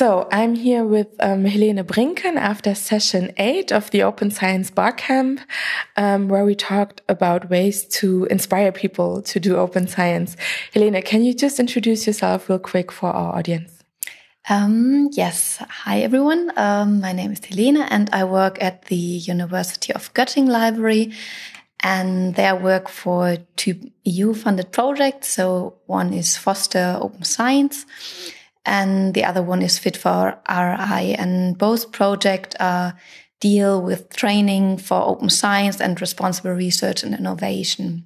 So I'm here with um, Helene Brinken after session eight of the Open Science Barcamp, um, where we talked about ways to inspire people to do open science. Helene, can you just introduce yourself real quick for our audience? Um, yes. Hi, everyone. Um, my name is Helene and I work at the University of Göttingen Library and there I work for two EU funded projects. So one is Foster Open Science and the other one is Fit for RI. And both projects uh, deal with training for open science and responsible research and innovation.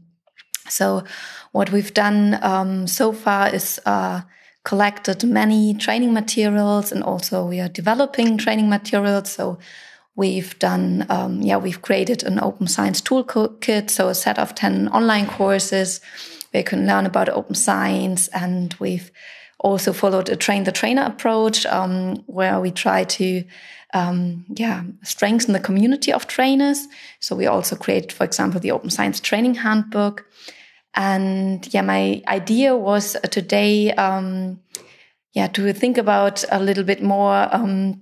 So what we've done um, so far is uh, collected many training materials and also we are developing training materials. So we've done, um, yeah, we've created an open science toolkit. So a set of 10 online courses where can learn about open science and we've also followed a train the trainer approach um, where we try to um, yeah strengthen the community of trainers. So we also created for example the open science training handbook. And yeah my idea was today um, yeah to think about a little bit more um,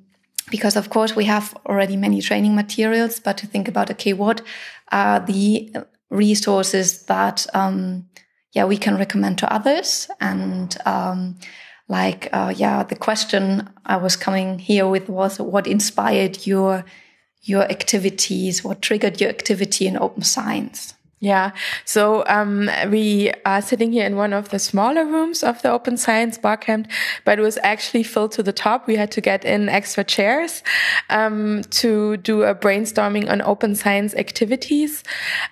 because of course we have already many training materials but to think about okay what are the resources that um, yeah, we can recommend to others. And um, like, uh, yeah, the question I was coming here with was what inspired your your activities? What triggered your activity in open science? Yeah. So um, we are sitting here in one of the smaller rooms of the Open Science Barcamp, but it was actually filled to the top. We had to get in extra chairs um, to do a brainstorming on open science activities.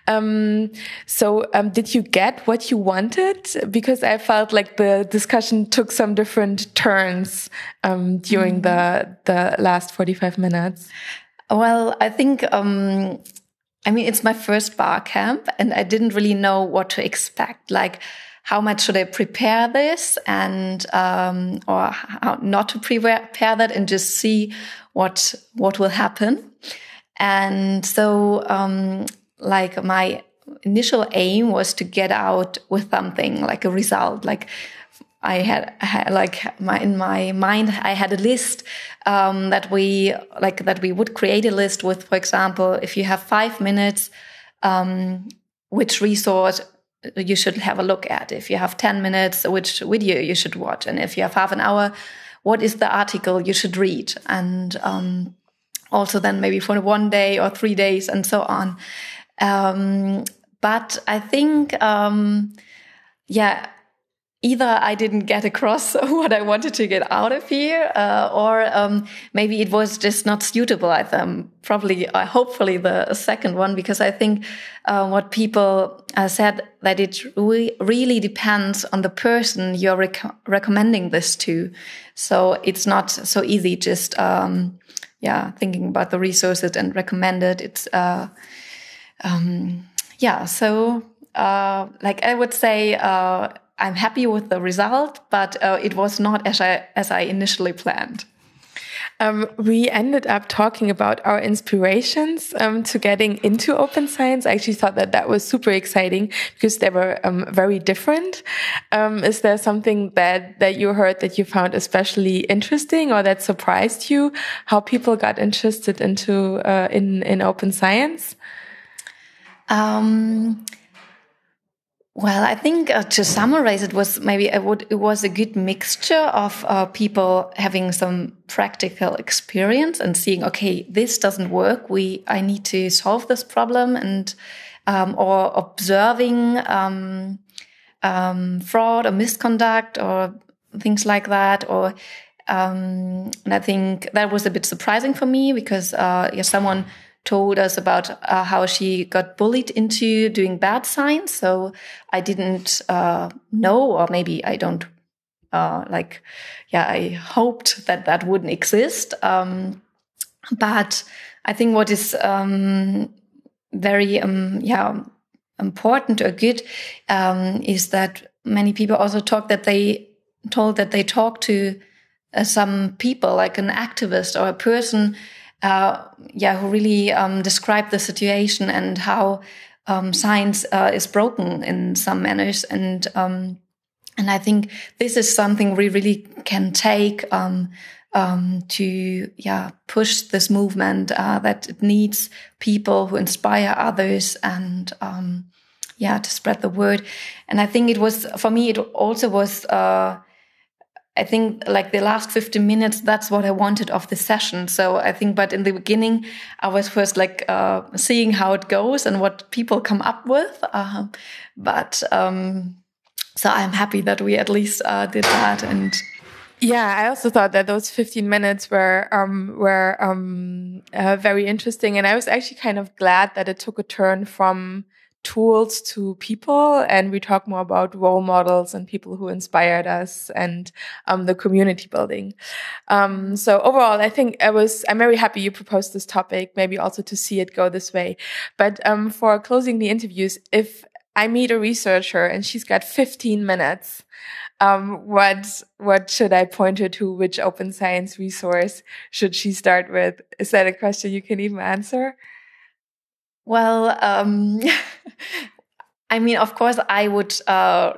Um, so um, did you get what you wanted? Because I felt like the discussion took some different turns um, during mm -hmm. the the last forty five minutes. Well, I think um, I mean, it's my first bar camp and I didn't really know what to expect. Like, how much should I prepare this and, um, or how not to prepare that and just see what, what will happen. And so, um, like my initial aim was to get out with something like a result, like I had, like my in my mind I had a list um, that we like that we would create a list with. For example if you have five minutes um, which resource you should have a look at. If you have 10 minutes which video you should watch. And if you have half an hour what is the article you should read? And um, also then maybe for one day or three days and so on. Um, but I think um, yeah either I didn't get across what I wanted to get out of here, uh, or um, maybe it was just not suitable. I um, probably, uh, hopefully, the second one, because I think uh, what people uh, said that it re really depends on the person you're rec recommending this to. So it's not so easy just, um, yeah, thinking about the resources and recommend it. It's, uh, um, yeah, so uh, like I would say, I'm happy with the result, but uh, it was not as I, as I initially planned. Um, we ended up talking about our inspirations um, to getting into open science. I actually thought that that was super exciting because they were um, very different. Um, is there something that that you heard that you found especially interesting or that surprised you? How people got interested into uh, in in open science? Um, well, I think uh, to summarize, it was maybe it, would, it was a good mixture of uh, people having some practical experience and seeing, okay, this doesn't work. We I need to solve this problem, and um, or observing um, um, fraud or misconduct or things like that, or um, and I think that was a bit surprising for me because uh, yeah, someone told us about uh, how she got bullied into doing bad science. So I didn't uh, know, or maybe I don't uh, like, yeah, I hoped that that wouldn't exist. Um, but I think what is um, very, um, yeah, important or good um, is that many people also talk that they told that they talk to uh, some people, like an activist or a person uh, yeah, who really um, described the situation and how um, science uh, is broken in some manners. And um, and I think this is something we really can take um, um, to yeah push this movement uh, that it needs people who inspire others and um, yeah to spread the word. And I think it was for me. It also was. I think like the last 15 minutes, that's what I wanted of the session. So I think, but in the beginning, I was first like uh, seeing how it goes and what people come up with. Uh, but um, so I'm happy that we at least uh, did that. And yeah, I also thought that those 15 minutes were um, were um, uh, very interesting, and I was actually kind of glad that it took a turn from tools to people and we talk more about role models and people who inspired us and um, the community building um, so overall i think i was i'm very happy you proposed this topic maybe also to see it go this way but um, for closing the interviews if i meet a researcher and she's got 15 minutes um, what what should I point her to? Which open science resource should she start with? Is that a question you can even answer? Well, um, I mean, of course, I would uh,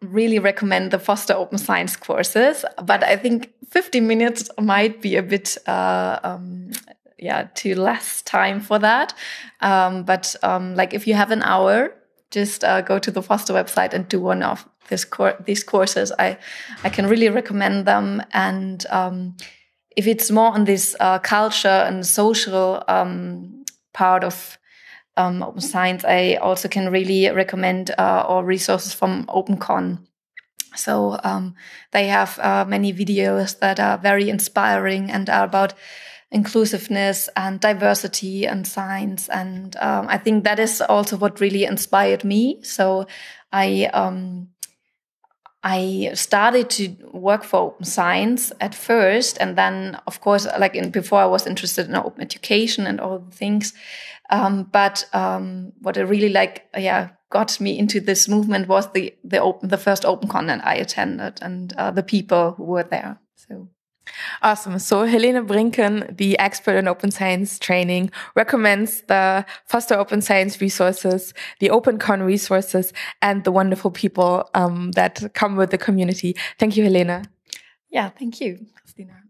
really recommend the Foster Open Science courses, but I think 50 minutes might be a bit, uh, um, yeah, too less time for that. Um, but um, like, if you have an hour, just uh, go to the Foster website and do one of this cor these courses. I I can really recommend them and um, if it's more on this uh, culture and social um, part of um, open science, I also can really recommend uh, all resources from OpenCon. So um, they have uh, many videos that are very inspiring and are about inclusiveness and diversity and science. And um, I think that is also what really inspired me. So I um, I started to work for open science at first, and then, of course, like in, before, I was interested in open education and all the things. Um, but um, what I really like, yeah, got me into this movement was the the open, the first OpenCon I attended, and uh, the people who were there. So. Awesome. So Helene Brinken, the expert in open science training, recommends the Foster Open Science resources, the OpenCon resources, and the wonderful people um, that come with the community. Thank you, Helena. Yeah, thank you, Christina.